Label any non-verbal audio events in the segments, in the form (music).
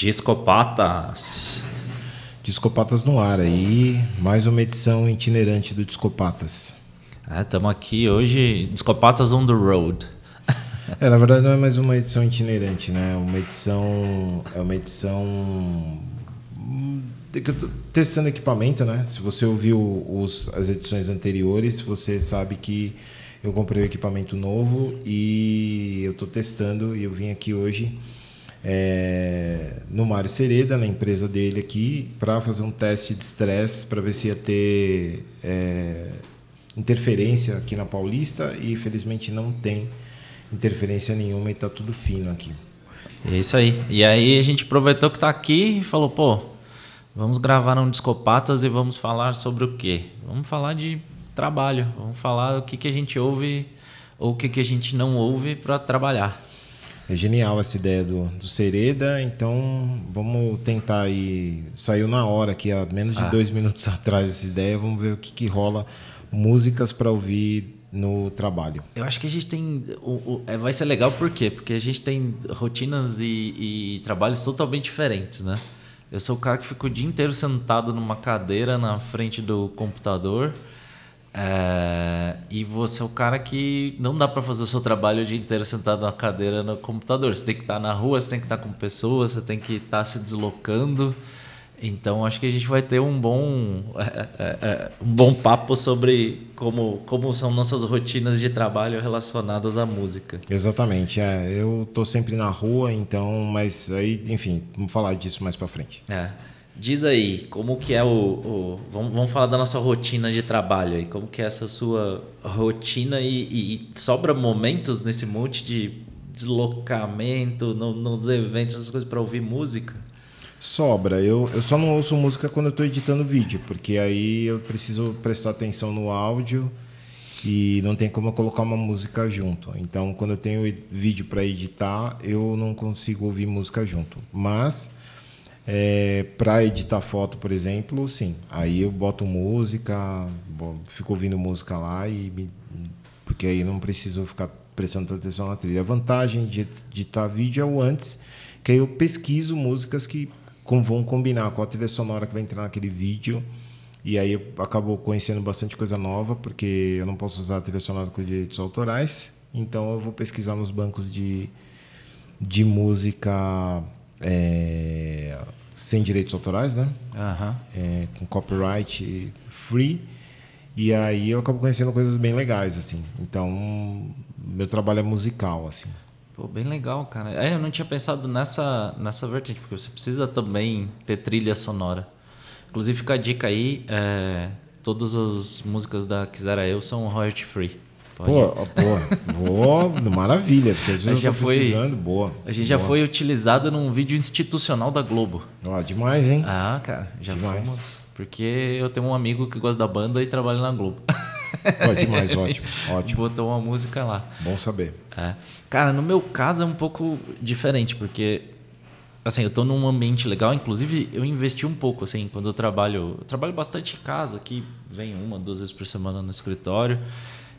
Discopatas. Discopatas no ar aí, mais uma edição itinerante do Discopatas. Estamos é, aqui hoje, Discopatas on the road. É, na verdade não é mais uma edição itinerante, né? Uma edição é uma edição hum, testando equipamento, né? Se você ouviu os, as edições anteriores, você sabe que eu comprei um equipamento novo e eu estou testando e eu vim aqui hoje é, no Mário Sereda, na empresa dele aqui, para fazer um teste de estresse para ver se ia ter é, interferência aqui na Paulista e infelizmente não tem interferência nenhuma e está tudo fino aqui. É isso aí. E aí a gente aproveitou que está aqui e falou, pô, vamos gravar um Discopatas e vamos falar sobre o quê? Vamos falar de trabalho, vamos falar o que, que a gente ouve ou o que, que a gente não ouve para trabalhar. É genial essa ideia do, do Sereda, então vamos tentar aí. Saiu na hora aqui, há menos de ah. dois minutos (laughs) atrás essa ideia, vamos ver o que, que rola. Músicas para ouvir no trabalho. Eu acho que a gente tem. O, o, é, vai ser legal por quê? Porque a gente tem rotinas e, e, trabalhos totalmente diferentes, né? Eu sou o cara que fica o dia inteiro sentado numa cadeira na frente do computador é, e você é o cara que não dá para fazer o seu trabalho o dia inteiro sentado na cadeira no computador. Você tem que estar na rua, você tem que estar com pessoas, você tem que estar se deslocando. Então acho que a gente vai ter um bom, é, é, é, um bom papo sobre como, como são nossas rotinas de trabalho relacionadas à música. Exatamente, é. Eu tô sempre na rua, então, mas aí, enfim, vamos falar disso mais para frente. É. Diz aí, como que é o. o vamos, vamos, falar da nossa rotina de trabalho aí. Como que é essa sua rotina e, e sobra momentos nesse monte de deslocamento, no, nos eventos, essas coisas para ouvir música? Sobra. Eu, eu só não ouço música quando eu estou editando vídeo, porque aí eu preciso prestar atenção no áudio e não tem como eu colocar uma música junto. Então, quando eu tenho vídeo para editar, eu não consigo ouvir música junto. Mas é, para editar foto, por exemplo, sim. Aí eu boto música, fico ouvindo música lá e me, porque aí não preciso ficar prestando atenção na trilha. A vantagem de editar vídeo é o antes, que aí eu pesquiso músicas que vão combinar com a trilha sonora que vai entrar naquele vídeo. E aí eu acabo conhecendo bastante coisa nova, porque eu não posso usar a trilha sonora com direitos autorais. Então eu vou pesquisar nos bancos de, de música é, sem direitos autorais, né? Uhum. É, com copyright free. E aí eu acabo conhecendo coisas bem legais, assim. Então, meu trabalho é musical, assim. Pô, bem legal, cara. É, eu não tinha pensado nessa, nessa vertente, porque você precisa também ter trilha sonora. Inclusive, fica a dica aí, é, todas as músicas da Quisera Eu são royalty free. Pode. Pô, pô, vou, maravilha, porque às vezes já foi, precisando, boa. A gente boa. já foi utilizado num vídeo institucional da Globo. Ó, demais, hein? Ah, cara, já demais. fomos. Porque eu tenho um amigo que gosta da banda e trabalha na Globo. Pô, demais, ótimo, (laughs) ótimo. Botou uma música lá. Bom saber. É. Cara, no meu caso é um pouco diferente, porque assim, eu estou num ambiente legal, inclusive eu investi um pouco assim, quando eu trabalho, eu trabalho bastante em casa, aqui vem uma, duas vezes por semana no escritório.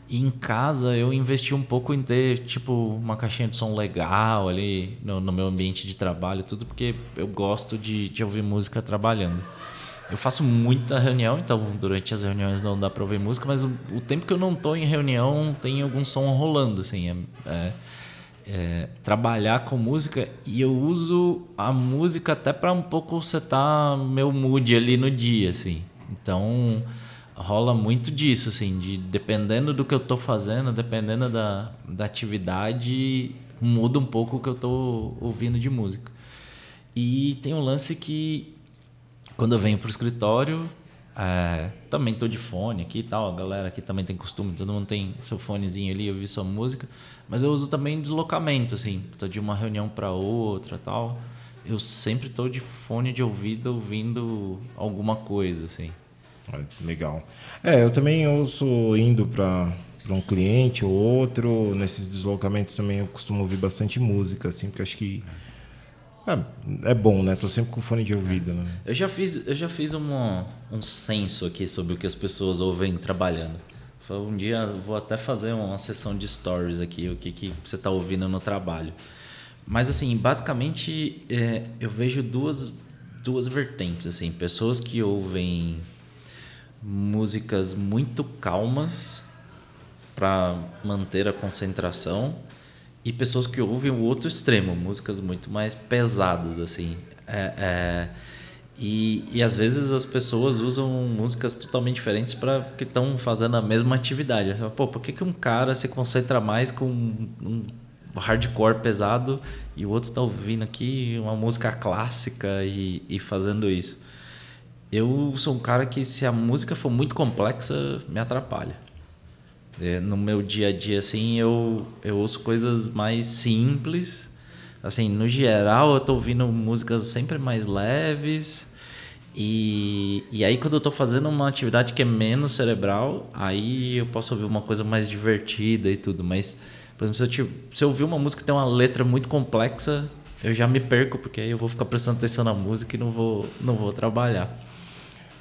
E em casa eu investi um pouco em ter tipo uma caixinha de som legal ali no, no meu ambiente de trabalho, tudo porque eu gosto de, de ouvir música trabalhando. Eu faço muita reunião, então durante as reuniões não dá para ouvir música, mas o, o, tempo que eu não estou em reunião tem algum som rolando, assim. É, é, é, trabalhar com música e eu uso a música até para um pouco setar meu mood ali no dia, assim. Então rola muito disso, assim, de dependendo do que eu estou fazendo, dependendo da, da atividade, muda um pouco o que eu estou ouvindo de música. E tem um lance que, quando eu venho para o escritório, é, também estou de fone aqui e tal, a galera aqui também tem costume, todo mundo tem seu fonezinho ali, ouvir sua música, mas eu uso também deslocamento, assim, estou de uma reunião para outra tal, eu sempre estou de fone de ouvido ouvindo alguma coisa, assim. Legal. É, eu também ouço indo para para um cliente ou outro, nesses deslocamentos também eu costumo ouvir bastante música, assim, porque acho que é, é bom, né? Tô sempre com fone de ouvido, né? Eu já fiz, eu já fiz uma, um censo aqui sobre o que as pessoas ouvem trabalhando. Um dia vou até fazer uma sessão de stories aqui, o que, que você está ouvindo no trabalho. Mas assim, basicamente é, eu vejo duas, duas vertentes, assim, pessoas que ouvem músicas muito calmas para manter a concentração e pessoas que ouvem o outro extremo, músicas muito mais pesadas, assim. É, é, e, e às vezes as pessoas usam músicas totalmente diferentes para que estão fazendo a mesma atividade. Pô, por que, que um cara se concentra mais com um hardcore pesado e o outro está ouvindo aqui uma música clássica e, e fazendo isso? Eu sou um cara que se a música for muito complexa, me atrapalha. É, no meu dia a dia, assim, eu, eu ouço coisas mais simples. Assim, no geral, eu tô ouvindo músicas sempre mais leves. E, e aí, quando eu tô fazendo uma atividade que é menos cerebral, aí eu posso ouvir uma coisa mais divertida e tudo. Mas, por exemplo, se eu, se eu ouvir uma música que tem uma letra muito complexa, eu já me perco, porque aí eu vou ficar prestando atenção na música e não vou, não vou trabalhar.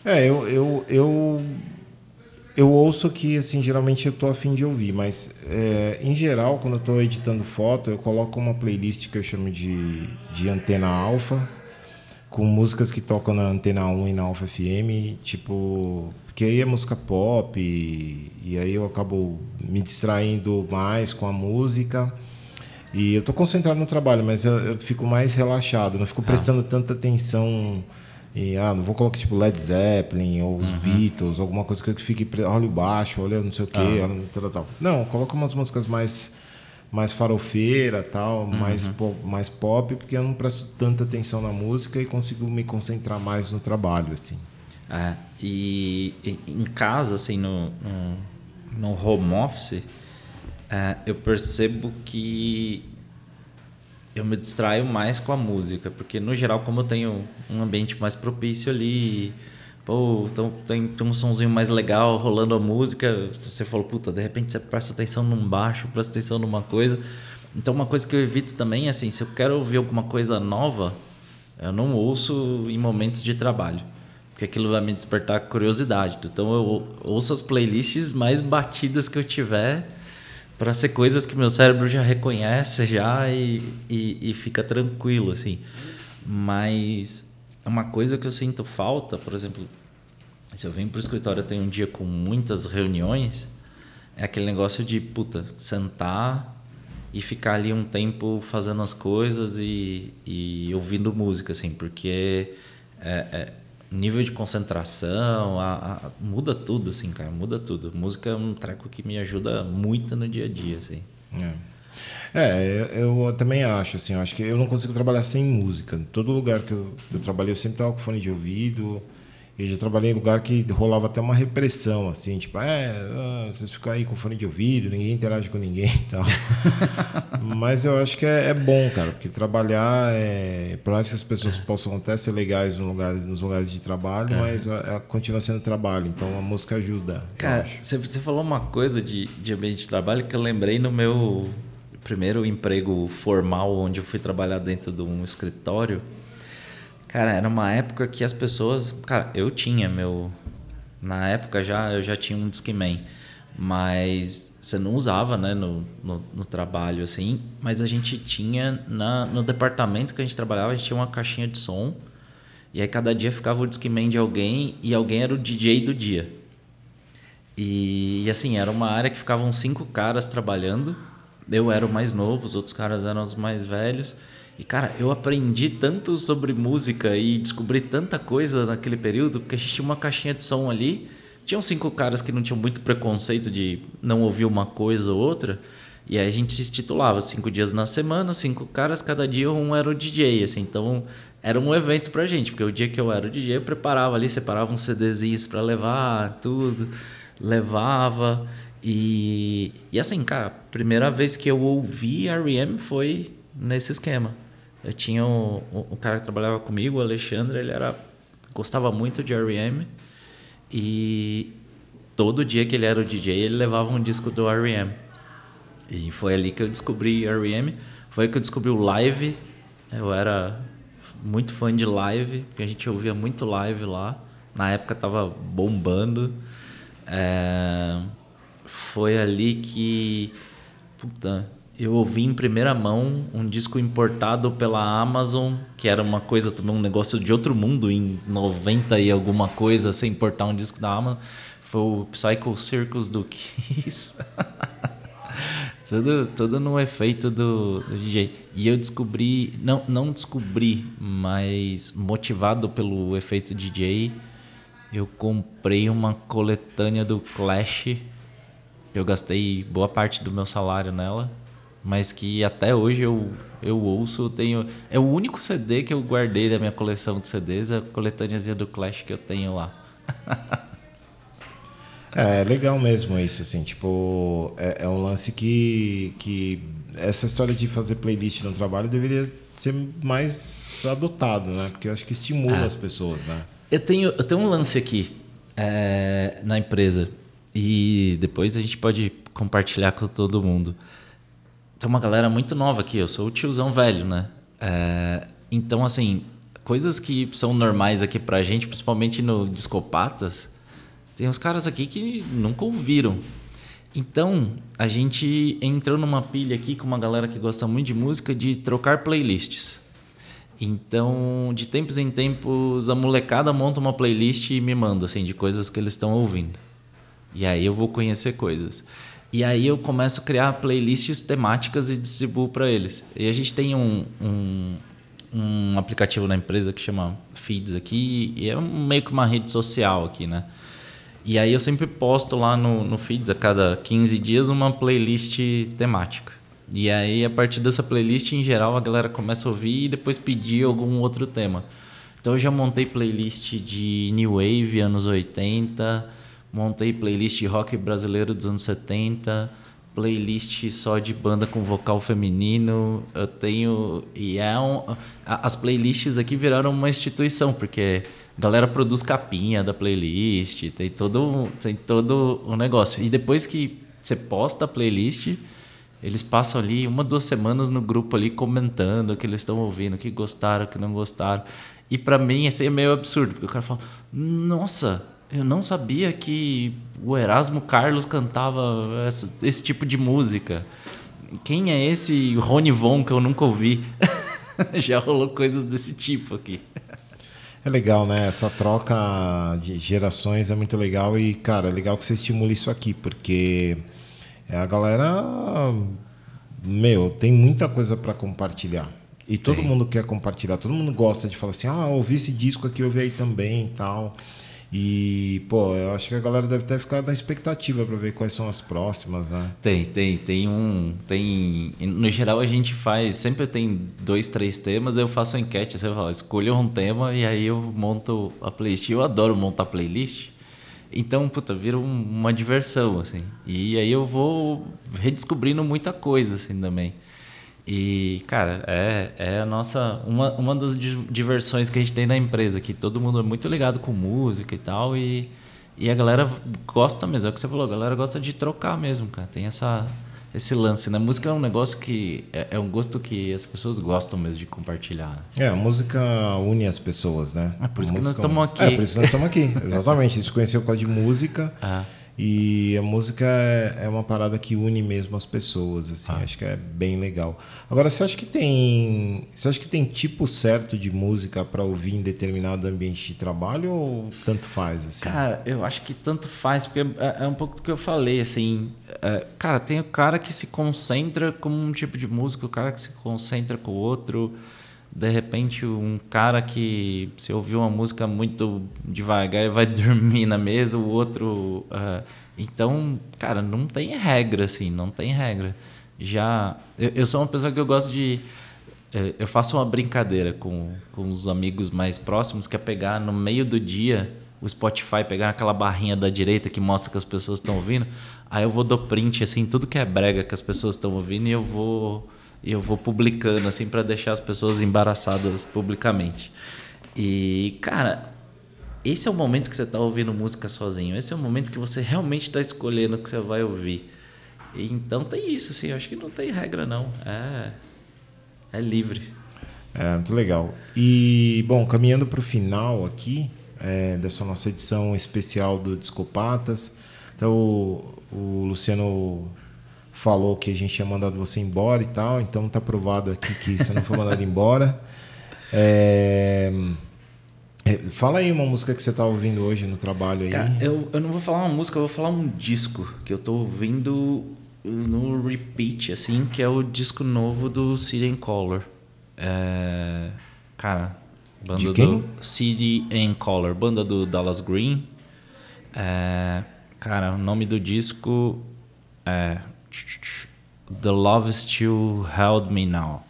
É, eu, eu, eu eu ouço que, assim, geralmente eu tô afim de ouvir, mas é, em geral, quando eu estou editando foto, eu coloco uma playlist que eu chamo de, de antena alfa, com músicas que tocam na antena 1 e na Alfa FM, tipo, porque aí é música pop, e, e aí eu acabo me distraindo mais com a música. E eu estou concentrado no trabalho, mas eu, eu, fico mais relaxado, não fico ah. prestando ah. tanta atenção e, ah, não vou colocar tipo Led Zeppelin ou os uhum. Beatles, alguma coisa que fique. Olha o baixo, olha não sei o quê, ah. olha tal, tal. Não, coloca umas músicas mais mais farofeira, tal, uhum. mais, pop, mais pop, porque eu não presto tanta atenção na música e consigo me concentrar mais no trabalho, assim. É, e, e em casa, assim, no, no, no home office, é, eu percebo que eu me distraio mais com a música, porque no geral, como eu tenho um ambiente mais propício ali, pô, então tem, tem um somzinho mais legal rolando a música, você falou, puta, de repente você presta atenção num baixo, presta atenção numa coisa. Então, uma coisa que eu evito também é assim, se eu quero ouvir alguma coisa nova, eu não ouço em momentos de trabalho, porque aquilo vai me despertar curiosidade. Então, eu ouço as playlists mais batidas que eu tiver para ser coisas que meu cérebro já reconhece já e, e, e, fica tranquilo assim. Mas uma coisa que eu sinto falta por exemplo se eu venho para o escritório eu tenho um dia com muitas reuniões é aquele negócio de puta sentar e ficar ali um tempo fazendo as coisas e, e ouvindo música assim porque é, é, nível de concentração, a, a, muda tudo, assim, cara, muda tudo. Música é um treco que me ajuda muito no dia a dia, assim. É. É, eu, eu, também acho, assim, eu acho que eu não consigo trabalhar sem música. Em todo lugar que eu, eu trabalhei, eu sempre estava com fone de ouvido, eu já trabalhei em lugar que rolava até uma repressão, assim, tipo, é, ah, vocês ficam aí com fone de ouvido, ninguém interage com ninguém e tal. (laughs) Mas eu acho que é, é, bom, cara, porque trabalhar, é, por mais que as pessoas é. possam até ser legais no lugar, nos lugares de trabalho, é. mas é, continua sendo trabalho, então a música ajuda. Cara, você, você falou uma coisa de, de ambiente de trabalho que eu lembrei no meu primeiro emprego formal, onde eu fui trabalhar dentro de um escritório Cara, era uma época que as pessoas. Cara, eu tinha meu. Na época já eu já tinha um Discman, mas você não usava, né, no, no, no, trabalho assim. Mas a gente tinha na, no departamento que a gente trabalhava, a gente tinha uma caixinha de som. E aí cada dia ficava o Discman de alguém e alguém era o DJ do dia. E, e assim, era uma área que ficavam cinco caras trabalhando. Eu era o mais novo, os outros caras eram os mais velhos. E, cara, eu aprendi tanto sobre música e descobri tanta coisa naquele período, porque a gente tinha uma caixinha de som ali. Tinham cinco caras que não tinham muito preconceito de não ouvir uma coisa ou outra. E aí a gente se titulava cinco dias na semana, cinco caras, cada dia um era o DJ, assim. Então era um evento pra gente, porque o dia que eu era o DJ, eu preparava ali, separava uns CDzinhos para levar, tudo, levava. E, e assim, cara, primeira vez que eu ouvi R.E.M. foi nesse esquema. Eu tinha o, o, cara que trabalhava comigo, o Alexandre, ele era gostava muito de R.E.M. e todo dia que ele era o DJ, ele levava um disco do R.E.M. E foi ali que eu descobri R.E.M. Foi que eu descobri o live. Eu era muito fã de live, porque a gente ouvia muito live lá. Na época tava bombando. É... Foi ali que puta, eu ouvi em primeira mão um disco importado pela Amazon, que era uma coisa também, um negócio de outro mundo, em 90 e alguma coisa, sem importar um disco da Amazon. Foi o Psycho Circus do Kiss. (laughs) tudo, tudo no efeito do, do DJ. E eu descobri, não, não descobri, mas motivado pelo efeito DJ, eu comprei uma coletânea do Clash. Eu gastei boa parte do meu salário nela, mas que até hoje eu, eu ouço. Tenho, é o único CD que eu guardei da minha coleção de CDs, a coletâneazinha do Clash que eu tenho lá. (laughs) É, é legal mesmo isso, assim, tipo, é, é, um lance que, que essa história de fazer playlist no trabalho deveria ser mais adotado, né? Porque eu acho que estimula é. as pessoas, né? Eu tenho, eu tenho um lance aqui é, na empresa e depois a gente pode compartilhar com todo mundo. Tem uma galera muito nova aqui, eu sou o tiozão velho, né? É, então, assim, coisas que são normais aqui pra gente, principalmente no Discopatas, tem uns caras aqui que nunca ouviram. Então, a gente entrou numa pilha aqui com uma galera que gosta muito de música de trocar playlists. Então, de tempos em tempos, a molecada monta uma playlist e me manda, assim, de coisas que eles estão ouvindo. E aí eu vou conhecer coisas. E aí eu começo a criar playlists temáticas e distribuo para eles. E a gente tem um, um, um aplicativo na empresa que chama Feeds aqui, e é meio que uma rede social aqui, né? E aí eu sempre posto lá no, no Feeds, a cada 15 dias, uma playlist temática. E aí, a partir dessa playlist, em geral, a galera começa a ouvir e depois pedir algum outro tema. Então, eu já montei playlist de New Wave, anos 80, montei playlist rock brasileiro dos anos 70, playlist só de banda com vocal feminino. Eu tenho. E é um, as playlists aqui viraram uma instituição, porque a galera produz capinha da playlist, tem todo, tem todo o um negócio. E depois que você posta a playlist, eles passam ali uma, duas semanas no grupo ali comentando o que eles estão ouvindo, o que gostaram, o que não gostaram. E para mim isso é meio absurdo, porque o cara fala: "Nossa, eu não sabia que o Erasmo Carlos cantava esse, esse tipo de música. Quem é esse Rony Von que eu nunca ouvi?" (laughs) Já rolou coisas desse tipo aqui. É legal, né? Essa troca de gerações é muito legal e, cara, é legal que você estimule isso aqui, porque a galera, meu, tem muita coisa para compartilhar. E todo Sim. mundo quer compartilhar, todo mundo gosta de falar assim: ah, ouvi esse disco aqui, ouvi aí também e tal. E, pô, eu acho que a galera deve até ficar na expectativa para ver quais são as próximas, né? Tem, tem, tem um. Tem. No geral a gente faz. Sempre tem dois, três temas, eu faço uma enquete, você fala, escolha um tema e aí eu monto a playlist. Eu adoro montar playlist. Então, puta, vira uma diversão, assim. E aí eu vou redescobrindo muita coisa, assim, também. E, cara, é, é a nossa. Uma, uma das diversões que a gente tem na empresa, que todo mundo é muito ligado com música e tal, e, e a galera gosta mesmo, é o que você falou, a galera gosta de trocar mesmo, cara. Tem essa, esse lance, né? Música é um negócio que. É, é um gosto que as pessoas gostam mesmo de compartilhar. É, a música une as pessoas, né? É por isso que nós estamos aqui. É, por isso que nós estamos aqui, exatamente. A gente se conheceu por causa de música. Ah. (laughs) E a música é, é, uma parada que une mesmo as pessoas, assim, ah. acho que é bem legal. Agora, você acha que tem, você acha que tem tipo certo de música para ouvir em determinado ambiente de trabalho ou tanto faz assim? Cara, eu acho que tanto faz, porque é, é um pouco do que eu falei, assim, é, cara, tem o cara que se concentra com um tipo de música, o cara que se concentra com o outro de repente um cara que se ouviu uma música muito devagar vai (laughs) dormir na mesa, o outro. Uh, então, cara, não tem regra, assim, não tem regra. Já. Eu, eu, sou uma pessoa que eu gosto de. Eh, eu faço uma brincadeira com, com os amigos mais próximos, que é pegar no meio do dia o Spotify, pegar aquela barrinha da direita que mostra que as pessoas estão ouvindo. Aí eu vou do print, assim, tudo que é brega que as pessoas estão ouvindo e eu vou e eu vou publicando assim para deixar as pessoas embaraçadas publicamente. E, cara, esse é o momento que você está ouvindo música sozinho. Esse é o momento que você realmente está escolhendo o que você vai ouvir. Então tem isso, assim. Eu acho que não tem regra, não. É, é livre. É, muito legal. E, bom, caminhando para o final aqui é, dessa nossa edição especial do Discopatas. Então, o, o Luciano falou que a gente tinha mandado você embora e tal, então tá provado aqui que você não foi mandado embora. (laughs) É... é... Fala aí uma música que você tá ouvindo hoje no trabalho aí. Cara, eu, eu não vou falar uma música, eu vou falar um disco que eu tô ouvindo no repeat, assim, que é o disco novo do City Color. É... Cara, banda De quem? do City Color, banda do Dallas Green. É... Cara, o nome do disco é The Love Still Held Me Now.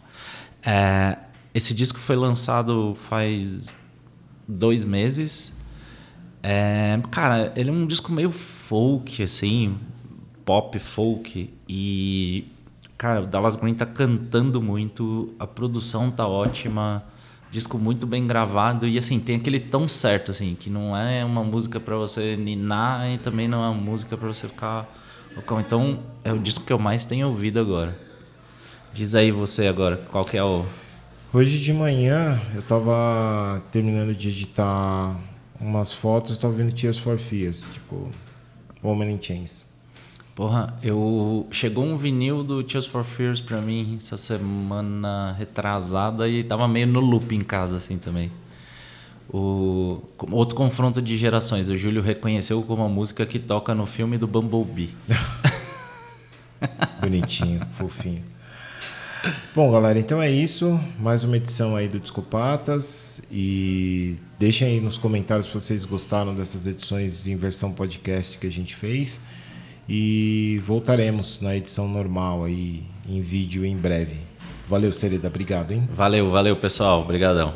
É... Esse disco foi lançado faz dois meses. É... Cara, ele é um disco meio folk, assim, pop folk e cara, o Dallas Green tá cantando muito, a produção tá ótima, disco muito bem gravado e assim, tem aquele tão certo assim, que não é uma música para você ninar e também não é uma música para você ficar então é o disco que eu mais tenho ouvido agora. Diz aí você agora, qual que é o Hoje de manhã eu tava terminando de editar umas fotos, tava vendo Tears for Fears, tipo Woman in Chains. Porra, eu chegou um vinil do Tears for Fears pra mim essa semana retrasada e tava meio no loop em casa assim também. O outro confronto de gerações, o Júlio reconheceu como uma música que toca no filme do Bumblebee. (laughs) Bonitinho, fofinho. Bom, galera, então é isso. Mais uma edição aí do Discopatas. E deixem aí nos comentários se vocês gostaram dessas edições em versão podcast que a gente fez. E voltaremos na edição normal aí em vídeo em breve. Valeu, Sereda. Obrigado, hein? Valeu, valeu, pessoal. Obrigadão.